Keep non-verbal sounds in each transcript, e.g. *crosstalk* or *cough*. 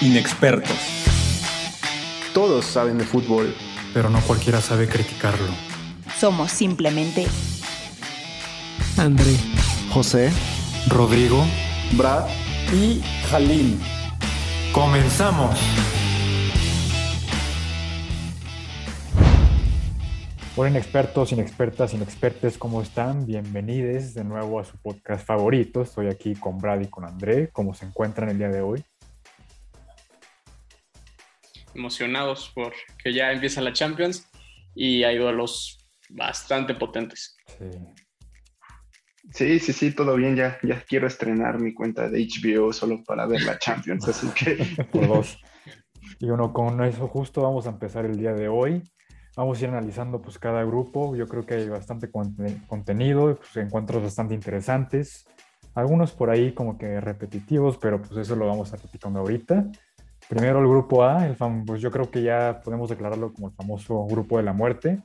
Inexpertos. Todos saben de fútbol, pero no cualquiera sabe criticarlo. Somos simplemente André, José, Rodrigo Brad Y Jalín. ¡Comenzamos! Hola inexpertos, inexpertas, inexpertes, ¿cómo están? Bienvenidos de nuevo a su podcast favorito. Estoy aquí con Brad y con André. ¿Cómo se encuentran el día de hoy? Emocionados por que ya empieza la Champions y hay duelos bastante potentes. Sí. Sí, sí, sí, todo bien. Ya, ya quiero estrenar mi cuenta de HBO solo para ver la Champions, así que *laughs* por dos. Y bueno, con eso justo vamos a empezar el día de hoy. Vamos a ir analizando pues cada grupo. Yo creo que hay bastante conte- contenido, pues, encuentros bastante interesantes. Algunos por ahí como que repetitivos, pero pues eso lo vamos a platicando ahorita. Primero el grupo A, el pues yo creo que ya podemos declararlo como el famoso grupo de la muerte.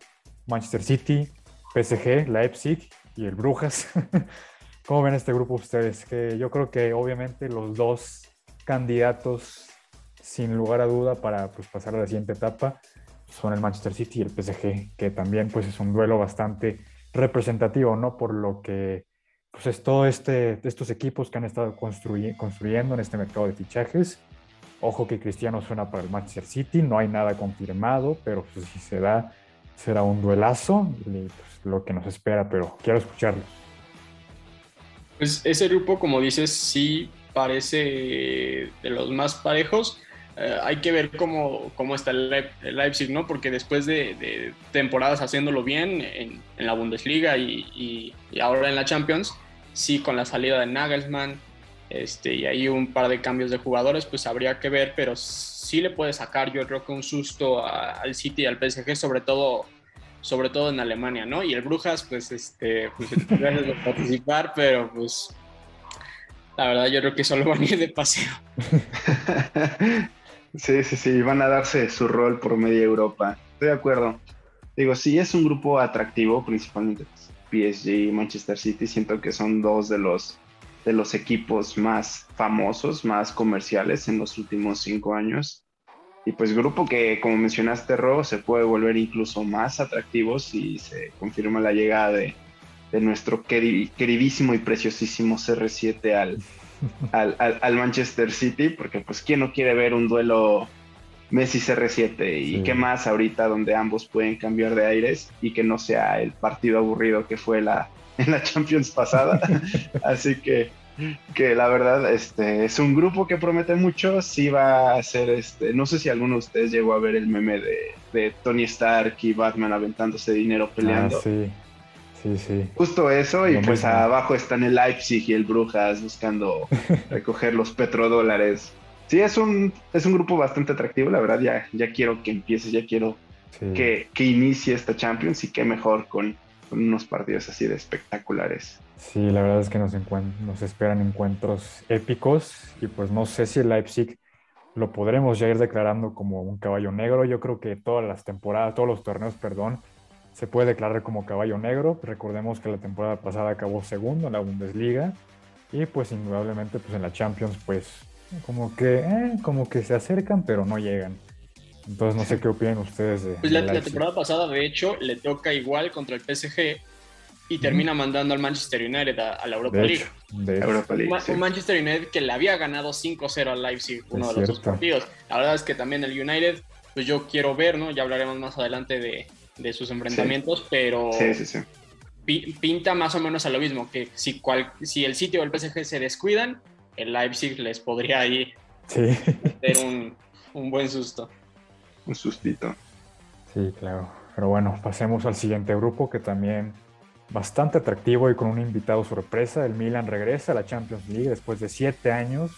Manchester City, PSG, Leipzig y el Brujas. *laughs* ¿Cómo ven este grupo ustedes? Que yo creo que obviamente los dos candidatos sin lugar a duda para pues, pasar a la siguiente etapa son el Manchester City y el PSG, que también pues es un duelo bastante representativo, ¿no? Por lo que pues es todo este, estos equipos que han estado construy- construyendo en este mercado de fichajes. Ojo que Cristiano suena para el Manchester City, no hay nada confirmado, pero pues, si se da, será un duelazo, y, pues, lo que nos espera, pero quiero escucharlo. Pues ese grupo, como dices, sí parece de los más parejos. Eh, hay que ver cómo, cómo está el, el Leipzig, ¿no? Porque después de, de temporadas haciéndolo bien en, en la Bundesliga y, y- y ahora en la Champions, sí con la salida de Nagelsmann este, y ahí un par de cambios de jugadores, pues habría que ver, pero sí le puede sacar yo creo que un susto al City y al PSG, sobre todo sobre todo en Alemania, ¿no? Y el Brujas, pues, este, pues, *laughs* gracias por participar, pero pues, la verdad yo creo que solo van a ir de paseo. *laughs* sí, sí, sí, van a darse su rol por media Europa. Estoy de acuerdo. Digo, sí es un grupo atractivo, principalmente pues, PSG y Manchester City. Siento que son dos de los, de los equipos más famosos, más comerciales en los últimos cinco años. Y pues grupo que, como mencionaste, Ro, se puede volver incluso más atractivo si se confirma la llegada de, de nuestro queri- queridísimo y preciosísimo CR7 al, *laughs* al, al- al Manchester City, porque pues quién no quiere ver un duelo Messi CR7 y Sí. qué más ahorita donde ambos pueden cambiar de aires y que no sea el partido aburrido que fue la, en la Champions pasada. *laughs* Así que, que la verdad este, es un grupo que promete mucho, sí va a ser, este, no sé si alguno de ustedes llegó a ver el meme de, de Tony Stark y Batman aventándose dinero peleando. Ah, sí, sí, sí. Justo eso, y pues mismo. abajo están el Leipzig y el Brujas buscando *laughs* recoger los petrodólares. Sí, es un, es un grupo bastante atractivo, la verdad, ya, ya quiero que empiece, ya quiero sí. que, que inicie esta Champions y qué mejor con, unos partidos así de espectaculares. Sí, la verdad es que nos, esperan encuentros épicos y pues no sé si Leipzig lo podremos ya ir declarando como un caballo negro. Yo creo que todas las temporadas, todos los torneos, perdón, se puede declarar como caballo negro. Recordemos que la temporada pasada acabó segundo en la Bundesliga y pues indudablemente pues en la Champions pues como que, eh, como que se acercan pero no llegan. Entonces no sé qué opinan ustedes de, Pues la, temporada pasada, de hecho, le toca igual contra el PSG y termina mandando al Manchester United a, a la Europa De League. hecho, de hecho. Europa Un, League. Ma- sí. un Manchester United que le había ganado 5-0 al Leipzig uno Es de los dos cierto. partidos. La verdad es que también el United, pues yo quiero ver, ¿no? Ya hablaremos más adelante de, de sus enfrentamientos, pero Sí, sí, sí. pi- pinta más o menos a lo mismo, que si, cual, si el City o el PSG se descuidan, el Leipzig les podría ahí Sí. dar *laughs* un, un buen susto. Un sustito. Sí, claro. Pero bueno, pasemos al siguiente grupo que también bastante atractivo y con un invitado sorpresa. El Milan regresa a la Champions League después de siete años,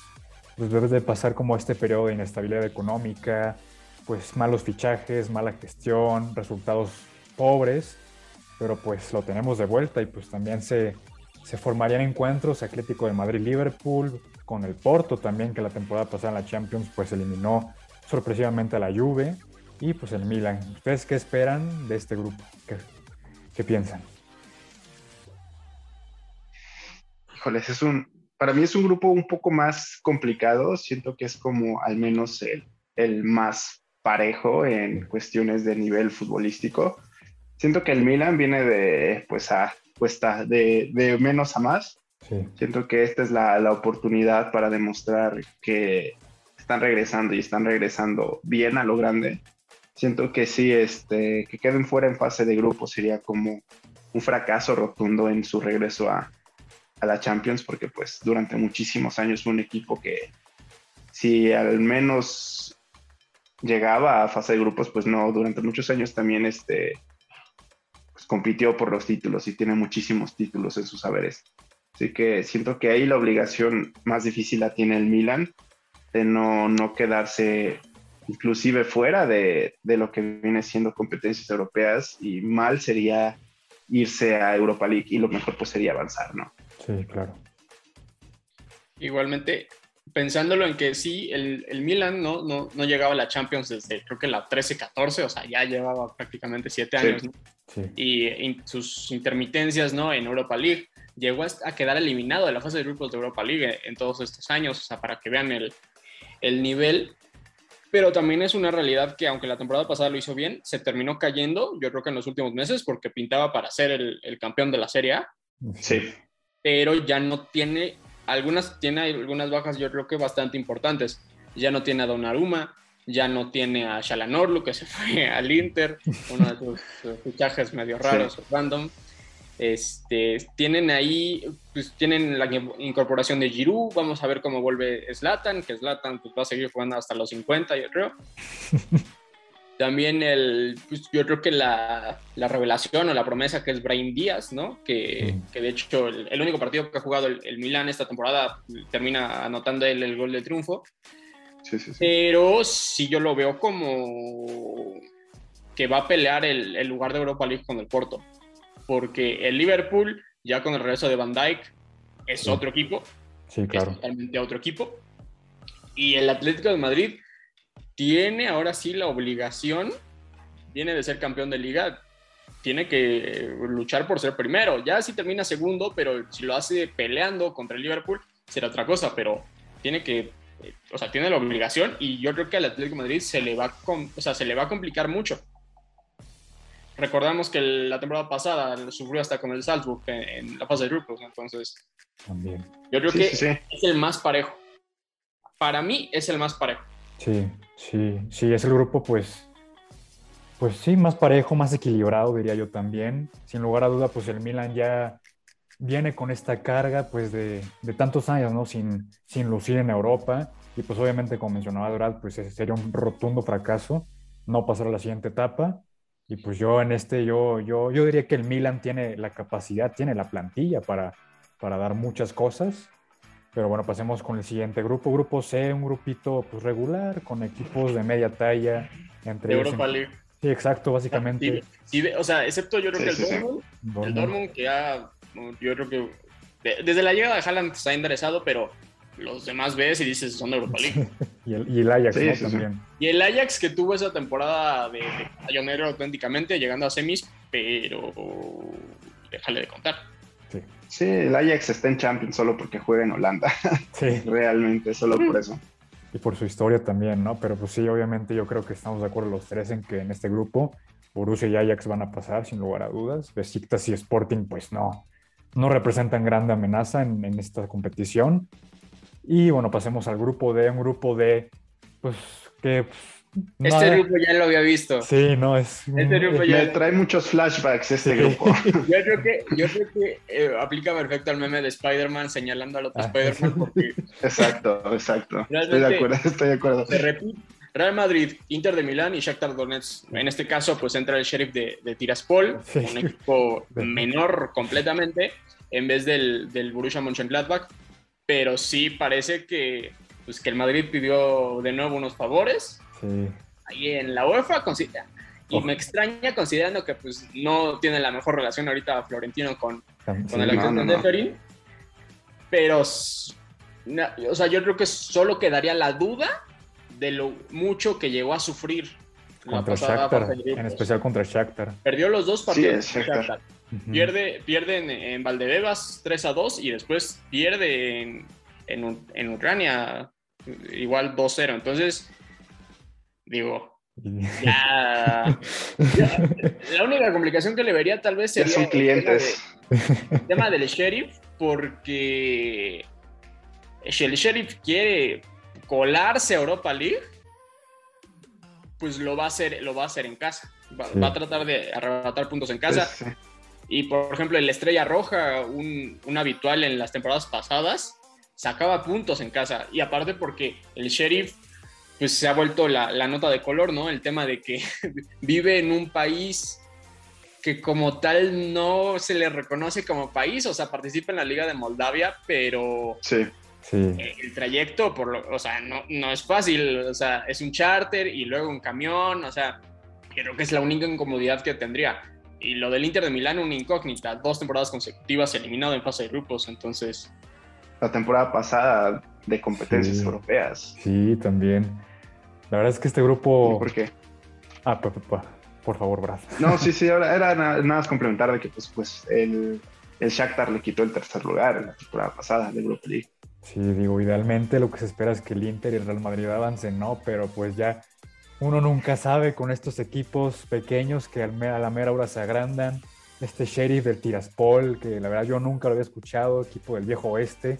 después de pasar como este periodo de inestabilidad económica, pues malos fichajes, mala gestión, resultados pobres, pero pues lo tenemos de vuelta y pues también se, se formarían encuentros Atlético de Madrid-Liverpool, con el Porto también, que la temporada pasada en la Champions pues eliminó sorpresivamente a la Juve y pues el Milan. ¿Ustedes qué esperan de este grupo? ¿Qué, qué piensan? Híjoles, es un, para mí es un grupo un poco más complicado. Siento que es como al menos el, el más parejo en cuestiones de nivel futbolístico. Siento que el Milan viene de, pues, a cuesta de, de menos a más. Siento que esta es la, la, oportunidad para demostrar que están regresando y están regresando bien a lo grande. Siento que sí, este, que queden fuera en fase de grupo sería como un fracaso rotundo en su regreso a, a la Champions, porque pues durante muchísimos años fue un equipo que si al menos llegaba a fase de grupos, pues no, durante muchos años también este, pues, compitió por los títulos y tiene muchísimos títulos en sus saberes. Así que siento que ahí la obligación más difícil la tiene el Milan, de no, no quedarse inclusive fuera de, de, lo que viene siendo competencias europeas y mal sería irse a Europa League y lo mejor pues sería avanzar, ¿no? Sí, claro. Igualmente, pensándolo en que sí, el, el Milan no, no, no, llegaba a la Champions desde creo que la 13-14, o sea, ya llevaba prácticamente siete años, sí. ¿no? Sí. Y in, sus intermitencias ¿no? en Europa League, llegó a quedar eliminado de la fase de grupos de Europa League en todos estos años, o sea, para que vean el, el nivel. Pero también es una realidad que aunque la temporada pasada lo hizo bien, se terminó cayendo, yo creo que en los últimos meses, porque pintaba para ser el, el campeón de la Serie A. Sí. Pero ya no tiene, algunas, tiene algunas bajas yo creo que bastante importantes. Ya no tiene a Donnarumma, ya no tiene a Shalanoglu, que se fue *laughs* al Inter, uno de sus fichajes medio raros, sí. random. Este, tienen ahí, pues tienen la incorporación de Giroud, vamos a ver cómo vuelve Zlatan, que Zlatan pues, va a seguir jugando hasta los 50, yo creo. *laughs* También el, pues, yo creo que la, la, revelación o la promesa que es Brian Díaz, ¿no? Que, Mm. que de hecho el, el, único partido que ha jugado el, el Milan esta temporada termina anotando él el gol de triunfo. Sí, sí, sí. Pero sí yo lo veo como que va a pelear el, el, lugar de Europa League con el Porto. Porque el Liverpool, ya con el regreso de Van Dijk, es sí. otro equipo. Sí, claro. Es totalmente otro equipo. Y el Atlético de Madrid tiene ahora sí la obligación, viene de ser campeón de liga, tiene que luchar por ser primero. Ya si termina segundo, pero si lo hace peleando contra el Liverpool, será otra cosa, pero tiene que o sea, tiene la obligación y yo creo que al Atlético de Madrid se le va, o sea, se le va a complicar mucho. Recordamos que la temporada pasada sufrió hasta con el Salzburg en, en la fase de grupos, entonces También. yo creo Sí, que sí, sí. es el más parejo. Para mí es el más parejo. Sí, sí, sí, es el grupo pues, pues sí, más parejo, más equilibrado diría yo también. Sin lugar a duda pues el Milan ya viene con esta carga pues de, de tantos años, ¿no? Sin, sin lucir en Europa y pues obviamente como mencionaba Dorad pues ese sería un rotundo fracaso no pasar a la siguiente etapa y pues yo en este yo, yo, yo diría que el Milan tiene la capacidad, tiene la plantilla para, para dar muchas cosas pero bueno, pasemos con el siguiente grupo. Grupo C, un grupito pues, regular, con equipos de media talla. Entre de Europa en- League. Sí, exacto, básicamente. Sí, sí, o sea, excepto yo creo Sí, que el sí. Dortmund, el Dortmund. Dortmund que ya, yo creo que de- desde la llegada de Haaland se ha enderezado, pero los demás ves y dices son de Europa League. *laughs* Y el, y el Ajax, Sí, ¿no? sí, sí. También. Y el Ajax que tuvo esa temporada de, de pionero auténticamente, llegando a semis, pero déjale de contar. Sí, Sí, el Ajax está en Champions solo porque juega en Holanda. *laughs* sí. Realmente, solo por eso. Y por su historia también, ¿no? Pero pues sí, obviamente yo creo que estamos de acuerdo los tres en que en este grupo Borussia y Ajax van a pasar sin lugar a dudas. Besiktas y Sporting pues no, no representan grande amenaza en, en esta competición. Y bueno, pasemos al grupo D, un grupo D, pues que... pues, Este grupo ya lo había visto. Sí, no, es... Este grupo es- ya- Me trae muchos flashbacks este Sí. grupo. *laughs* Yo creo que, yo creo que eh, aplica perfecto el meme de Spider-Man señalando al otro Ah. Spider-Man porque Exacto, exacto. Estoy de acuerdo, estoy de acuerdo. se repite. Real Madrid, Inter de Milán y Shakhtar Donetsk. En este caso, pues entra el Sheriff de, de Tiraspol, Sí. un equipo *laughs* menor completamente, en vez del, del Borussia Mönchengladbach. Pero sí parece que, pues, que el Madrid pidió de nuevo unos favores Sí, ahí en la UEFA. considera- Y Oh. me extraña considerando que pues, no tiene la mejor relación ahorita Florentino con, tam- con sí. el no, no, de no. Ferin. Pero, o sea, yo creo que solo quedaría la duda de lo mucho que llegó a sufrir Contra Shakhtar, en especial contra Shakhtar. Perdió los dos partidos. es Shakhtar. Shakhtar. Ujú. Pierde, pierden en Valdebebas 3 a 2 y después pierde en, en, en Ucrania igual 2-0. Entonces, digo, Y- ya, ya- *laughs* La única complicación que le vería tal vez Ya sería son el tema clientes. de- el tema del sheriff, porque si el sheriff quiere colarse a Europa League, pues lo va a hacer, lo va a hacer en casa. Va, Sí. va a tratar de arrebatar puntos en casa. Sí. Y por ejemplo, el Estrella Roja, un, un habitual en las temporadas pasadas, sacaba puntos en casa. Y aparte porque el sheriff pues se ha vuelto la, la nota de color, ¿no? El tema de que *laughs* vive en un país que como tal no se le reconoce como país, o sea, participa en la Liga de Moldavia, pero Sí. Sí, el trayecto, por lo, o sea, no, no es fácil, o sea, es un charter y luego un camión, o sea, creo que es la única incomodidad que tendría. Y lo del Inter de Milán, una incógnita, dos temporadas consecutivas eliminado en fase de grupos, entonces, La temporada pasada de competencias Sí. europeas. sí, también. La verdad es que este grupo... ¿Por qué? Ah, pa, pa, pa. por favor, Brad. No, sí, *laughs* sí, ahora era nada, nada más complementar de que pues, pues el, el Shakhtar le quitó el tercer lugar en la temporada pasada de Europa League. Sí, digo, idealmente lo que se espera es que el Inter y el Real Madrid avancen, ¿no? Pero pues ya uno nunca sabe con estos equipos pequeños que a la mera hora se agrandan. Este Sheriff del Tiraspol, que la verdad yo nunca lo había escuchado, equipo del viejo oeste.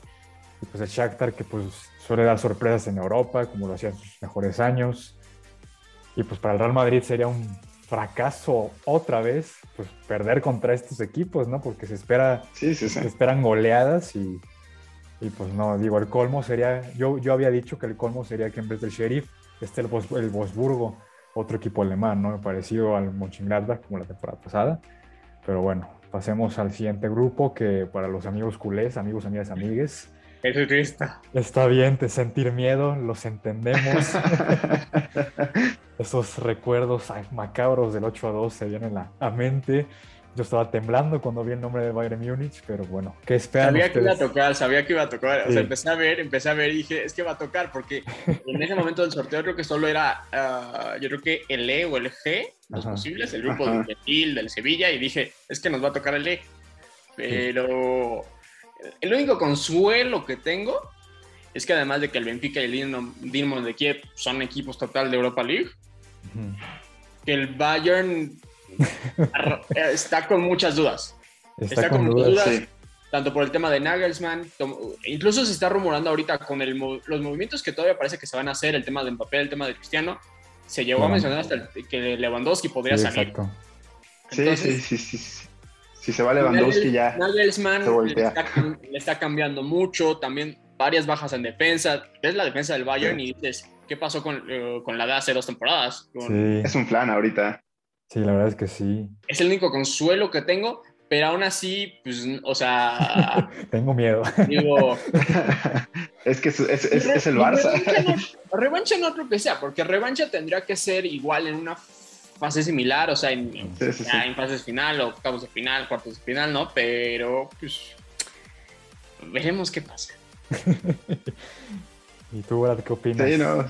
Y pues el Shakhtar, que pues suele dar sorpresas en Europa, como lo hacía en sus mejores años. Y pues para el Real Madrid sería un fracaso otra vez, pues perder contra estos equipos, ¿no? Porque se espera Sí, sí, sí. se esperan goleadas y, y pues no, digo, el colmo sería, yo, yo había dicho que el colmo sería que en vez del Sheriff esté el, Bos- el Wolfsburgo, otro equipo alemán, ¿no? Parecido al Mönchengladbach como la temporada pasada. Pero bueno, pasemos al siguiente grupo que para los amigos culés, amigos, amigas, amigues, *laughs* Jesucristo. está bien de sentir miedo, los entendemos. *laughs* Esos recuerdos macabros del 8 a 2 se vienen a la a mente. Yo estaba temblando cuando vi el nombre de Bayern Múnich, pero bueno, ¿qué esperan Sabía que iba a tocar, sabía que iba a tocar. O Sí. sea, empecé a ver, empecé a ver y dije, es que va a tocar, porque *laughs* en ese momento del sorteo creo que solo era, ah, yo creo que el E o el G, los Ajá. posibles, el grupo Ajá. del del Sevilla, y dije, es que nos va a tocar el E. Pero el único consuelo que tengo es que además de que el Benfica y el Dinamo, de Kiev son equipos total de Europa League, que el Bayern está con muchas dudas. Está, Está con con dudas. dudas. Sí. tanto por el tema de Nagelsmann, incluso se está rumorando ahorita con el los movimientos que todavía parece que se van a hacer, el tema de Mbappé, el tema de Cristiano, se llegó a mencionar hasta el- que Lewandowski podría Sí, salir. exacto. Sí, Entonces, sí, sí, sí, sí. Si se va Lewandowski ya. Nagelsmann se le está, cam- le está cambiando mucho, también varias bajas en defensa. Ves la defensa del Bayern Sí. y dices, ¿qué pasó con, eh, con la de hace dos temporadas? Con- Sí, Es un plan ahorita. Sí, la verdad es que sí. Es el único consuelo que tengo, pero aún así, pues, o sea, *laughs* Tengo miedo. digo... *laughs* es que es, es- es- Y re- es el Barça. Revancha no, *laughs* revancha no creo que sea, porque revancha tendría que ser igual en una fase similar, o sea, en, Sí, sí, sí. ya en fases final, o octavos de final, cuartos de final, ¿no? Pero, pues, veremos qué pasa. ¿Y tú, Brad, qué opinas? Sí, no.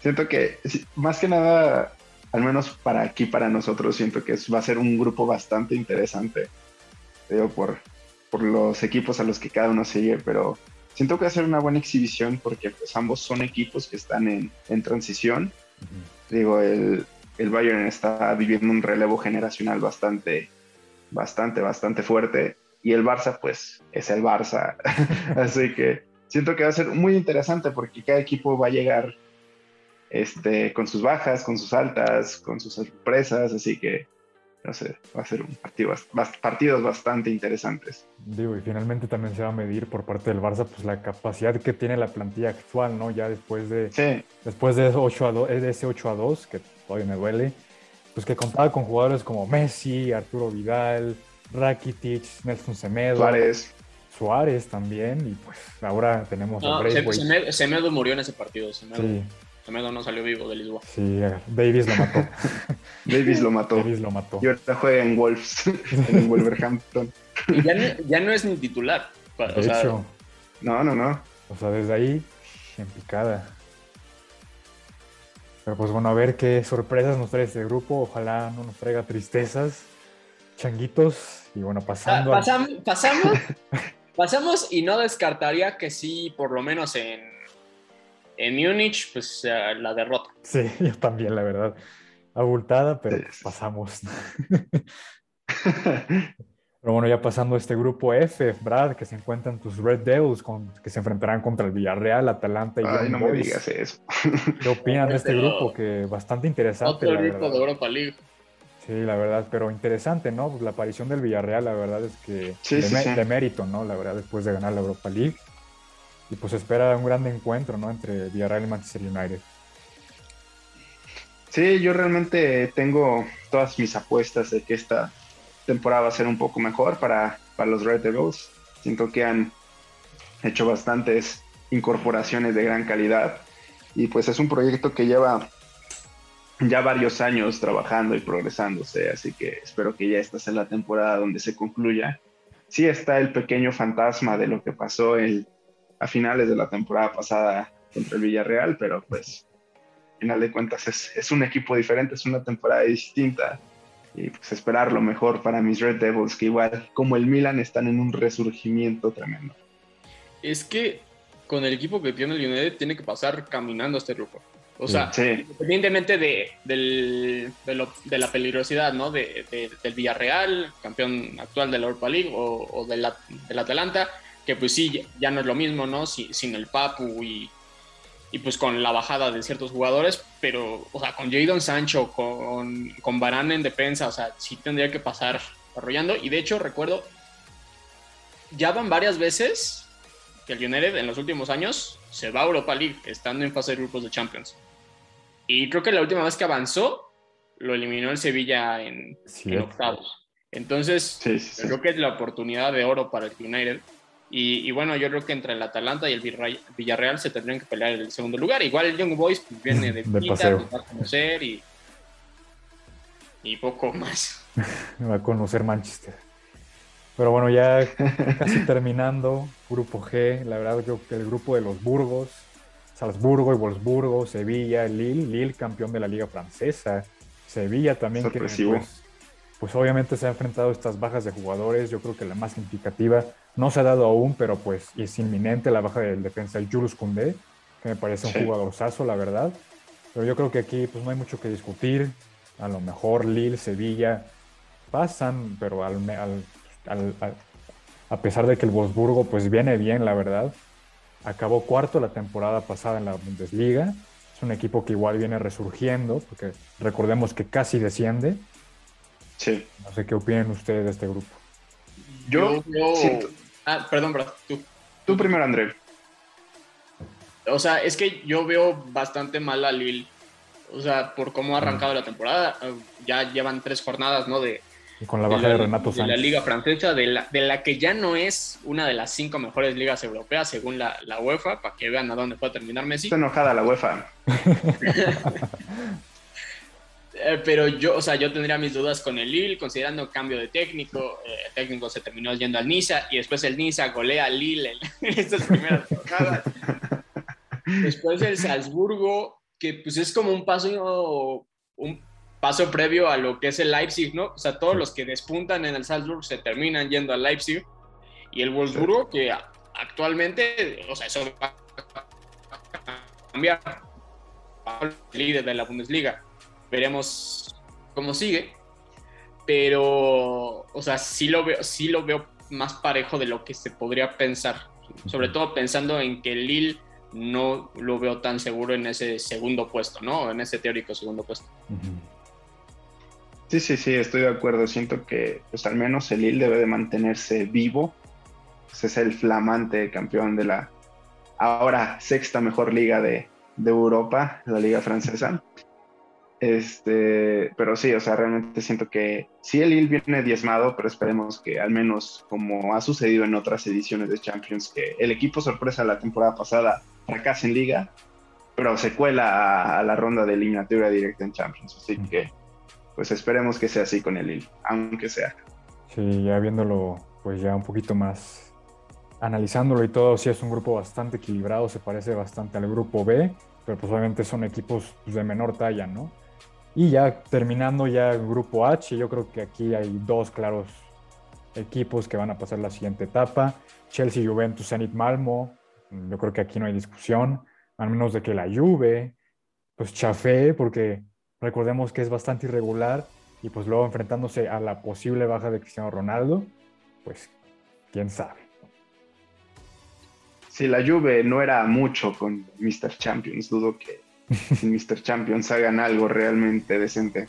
Siento que, más que nada, al menos para aquí, para nosotros, siento que es- va a ser un grupo bastante interesante. Digo, por, por los equipos a los que cada uno sigue, pero siento que va a ser una buena exhibición porque pues ambos son equipos que están en, en transición. Digo, el, el Bayern está viviendo un relevo generacional bastante, bastante, bastante fuerte. Y el Barça, pues, es el Barça. *laughs* Así que siento que va a ser muy interesante porque cada equipo va a llegar este, con sus bajas, con sus altas, con sus sorpresas. Así que, no sé, va a ser un partido, partidos bastante interesantes. Digo, y finalmente también se va a medir por parte del Barça pues la capacidad que tiene la plantilla actual, ¿no? Ya después de, Sí, después de, 8 a 2, de ese 8 a 2, que todavía me duele, pues que contaba con jugadores como Messi, Arturo Vidal, Rakitic, Nelson Semedo, Suárez. Suárez también, y pues ahora tenemos a No, Braithwaite. Semedo, Semedo murió en ese partido, Semedo, Sí, Semedo no salió vivo de Lisboa. sí, Davis lo mató. *laughs* Davis lo mató. Davis lo mató. Y ahora juega en Wolves, *laughs* en Wolverhampton. Y ya, no, ya no es ni titular. O De sea, hecho, No, no, no. o sea, desde ahí, en picada. Pero pues bueno, a ver qué sorpresas nos trae este grupo. Ojalá no nos traiga tristezas, changuitos. Y bueno, pasando. Ah, pasamos, pasamos, *laughs* pasamos y no descartaría que sí, por lo menos en, en Múnich, pues la derrota. Sí, *laughs* yo también, la verdad. Abultada, pero pasamos. *laughs* Pero bueno, ya pasando a este grupo F, Brad, que se encuentran tus Red Devils, con, que se enfrentarán contra el Villarreal, Atalanta y Ay, no me digas eso. *laughs* ¿Qué opinan de este grupo? Que bastante interesante. Otro grupo de Europa League. Sí, la verdad, pero interesante, ¿no? Pues la aparición del Villarreal, la verdad es que de, mérito, ¿no? La verdad, después de ganar la Europa League. Y pues espera un gran encuentro, ¿no? Entre Villarreal y Manchester United. Sí, yo realmente tengo todas mis apuestas de que esta temporada va a ser un poco mejor para, para los Red Devils. Siento que han hecho bastantes incorporaciones de gran calidad y pues es un proyecto que lleva ya varios años trabajando y progresándose, así que espero que ya esta sea la temporada donde se concluya. Sí está el pequeño fantasma de lo que pasó el, a finales de la temporada pasada contra el Villarreal, pero pues, al final de cuentas es, es un equipo diferente, es una temporada distinta y pues esperar lo mejor para mis Red Devils, que igual como el Milan están en un resurgimiento tremendo. Es que con el equipo que tiene el United tiene que pasar caminando este grupo. O sea, independientemente de, de, la peligrosidad, ¿no? De, del Villarreal, campeón actual de la Europa League, o, del Atalanta, que pues sí, ya no es lo mismo, ¿no? sin el Papu y, y pues con la bajada de ciertos jugadores, pero, o sea, con Jadon Sancho, con, con Barán en defensa, o sea, sí tendría que pasar arrollando. Y de hecho, recuerdo, ya van varias veces que el United en los últimos años se va a Europa League, estando en fase de grupos de Champions. Y creo que la última vez que avanzó, lo eliminó el Sevilla en, octavos. Entonces, creo que es la oportunidad de oro para el United. Y, bueno, yo creo que entre el Atalanta y el Villarreal se tendrían que pelear el segundo lugar. Igual el Young Boys pues, viene de, *laughs* de paseo. va a conocer y, y poco más. *laughs* va a conocer Manchester. Pero bueno, ya casi *laughs* terminando, grupo G, la verdad yo que el grupo de los Burgos, Salzburgo y Wolfsburgo, Sevilla, Lille, Lille campeón de la liga francesa, Sevilla también que pues, pues obviamente se ha enfrentado a estas bajas de jugadores, yo creo que la más significativa no se ha dado aún, pero pues es inminente la baja del defensa Jules Koundé, que me parece un jugador saso, la verdad. Pero yo creo que aquí pues no hay mucho que discutir. A lo mejor Lille, Sevilla pasan, pero al, a pesar de que el Wolfsburgo pues viene bien, la verdad. Acabó cuarto la temporada pasada en la Bundesliga. Es un equipo que igual viene resurgiendo, porque recordemos que casi desciende. Sí. No sé qué opinan ustedes de este grupo. Yo, Ah, perdón, Brad, tú. Tú primero, André. O sea, es que yo veo bastante mal a Lille. O sea, por cómo ha arrancado la temporada. Ya llevan tres jornadas, ¿no? De, con la baja de, Renato Sánchez. De la Liga Francesa, de la, de la que ya no es una de las cinco mejores ligas europeas, según la, la UEFA, para que vean a dónde puede terminar Messi. Está enojada la UEFA. *laughs* Eh, pero yo, o sea, yo tendría mis dudas con el Lille, considerando cambio de técnico. Eh, el técnico se terminó yendo al Niza y después el Niza golea al Lille *laughs* en, estas primeras jornadas. después el Salzburgo, que pues es como un paso, un paso previo a lo que es el Leipzig, ¿no? O sea, todos los que despuntan en el Salzburgo se terminan yendo al Leipzig. Y el Wolfsburgo, que actualmente, o sea, eso va a cambiar el líder de la Bundesliga veremos cómo sigue. Pero, o sea, sí lo veo, sí lo veo más parejo de lo que se podría pensar. Sobre todo pensando en que Lille no lo veo tan seguro en ese segundo puesto, ¿no? En ese teórico segundo puesto. Sí, sí, sí, estoy de acuerdo. Siento que, pues al menos el Lille debe de mantenerse vivo. Pues, es el flamante campeón de la ahora sexta mejor liga de, de Europa, la liga francesa. Este, pero sí, o sea, realmente siento que sí el Lille viene diezmado, pero esperemos que al menos como ha sucedido en otras ediciones de Champions, que el equipo sorpresa la temporada pasada fracase en liga, pero se cuela a, la ronda de eliminatoria directa en Champions. Así que, pues esperemos que sea así con el Lille, aunque sea. Sí, ya viéndolo, pues ya un poquito más, analizándolo y todo, sí es un grupo bastante equilibrado, se parece bastante al grupo B pero pues obviamente son equipos pues, de menor talla, ¿no? Y ya terminando ya grupo H, yo creo que aquí hay dos claros equipos que van a pasar la siguiente etapa. Chelsea, Juventus, Zenit, Malmo. Yo creo que aquí no hay discusión, al menos de que la Juve, pues chafé, porque recordemos que es bastante irregular y pues luego enfrentándose a la posible baja de Cristiano Ronaldo, pues quién sabe. Si la Juve no era mucho con Mr. Champions, dudo que Mr. Champions hagan algo realmente decente.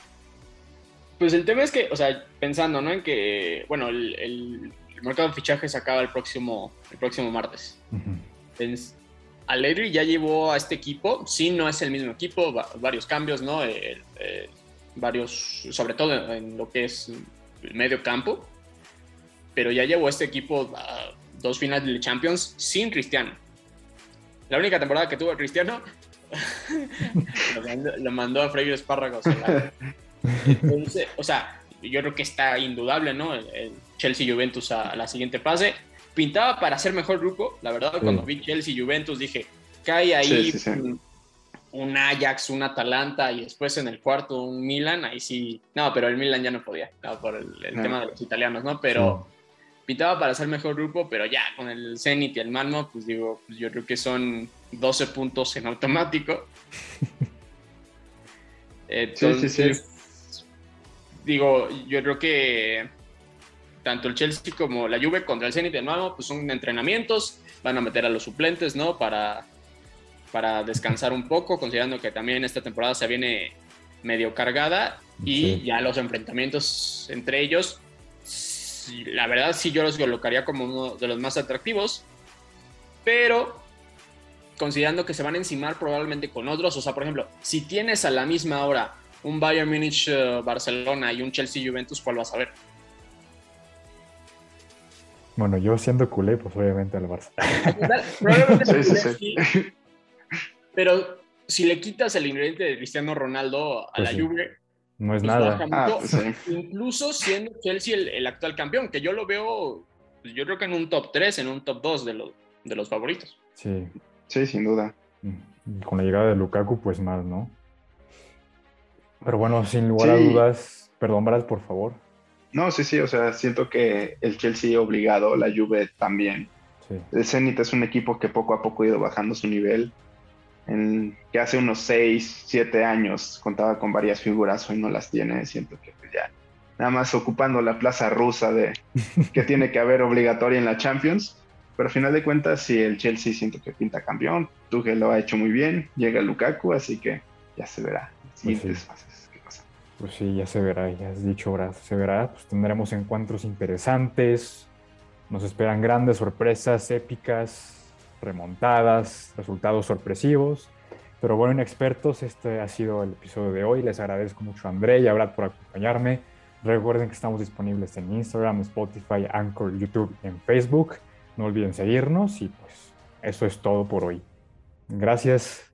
Pues el tema es que, o sea, pensando, ¿no? En que, bueno, el, mercado de fichajes acaba el próximo, el próximo martes. Allegri ya llevó a este equipo, sí, no es el mismo equipo, varios cambios, ¿no? Eh, eh, varios, sobre todo en lo que es el medio campo, pero ya llevó a este equipo a dos finales de Champions sin Cristiano. La única temporada que tuvo Cristiano *laughs* lo, mandó, a freír espárragos. o sea, yo creo que está indudable, ¿no? El, Chelsea Juventus a, la siguiente fase. Pintaba para ser mejor grupo, la verdad, cuando vi Chelsea Juventus dije, cae ahí un, Ajax, un Atalanta y después en el cuarto un Milan, ahí sí. No, pero el Milan ya no podía, por el, tema de los italianos, ¿no? Pero pintaba para ser mejor grupo, pero ya con el Zenit y el Malmo, pues digo, pues yo creo que son 12 puntos en automático. *laughs* Entonces, digo, yo creo que tanto el Chelsea como la Juve contra el Zenit y el Malmo, pues son entrenamientos, van a meter a los suplentes, ¿no? Para, para descansar un poco, considerando que también esta temporada se viene medio cargada y ya los enfrentamientos entre ellos la verdad sí yo los colocaría como uno de los más atractivos, pero considerando que se van a encimar probablemente con otros, o sea, por ejemplo, si tienes a la misma hora un Bayern Munich eh, Barcelona y un Chelsea Juventus, ¿cuál vas a ver? Bueno, yo siendo culé, pues obviamente al Barça. Probablemente *laughs* sí, pero si le quitas el ingrediente de Cristiano Ronaldo a pues la Juve, no es pues nada. Ah, incluso siendo Chelsea el, actual campeón, que yo lo veo, pues yo creo que en un top 3, en un top 2 de, de los favoritos. Sí. Sí, sin duda. Mm, con la llegada de Lukaku, pues más, ¿no? Pero bueno, sin lugar a dudas, perdón, Brad, por favor. No, sí, sí, o sea, siento que el Chelsea obligado, la Juve también. El Zenit es un equipo que poco a poco ha ido bajando su nivel en, que hace unos 6, 7 años contaba con varias figuras, hoy no las tiene, siento que pues, ya nada más ocupando la plaza rusa de *laughs* que tiene que haber obligatoria en la Champions, pero al final de cuentas si el Chelsea siento que pinta campeón, Tuchel lo ha hecho muy bien, llega Lukaku, así que ya se verá. Pues sí. ¿qué pasa? Pues sí, ya se verá, ya has dicho, Brad, se verá, pues tendremos encuentros interesantes, nos esperan grandes sorpresas épicas, remontadas, resultados sorpresivos. Pero bueno, inexpertos, este ha sido el episodio de hoy. Les agradezco mucho a André y a Brad por acompañarme. Recuerden que estamos disponibles en Instagram, Spotify, Anchor, YouTube en Facebook. No olviden seguirnos y pues eso es todo por hoy. Gracias.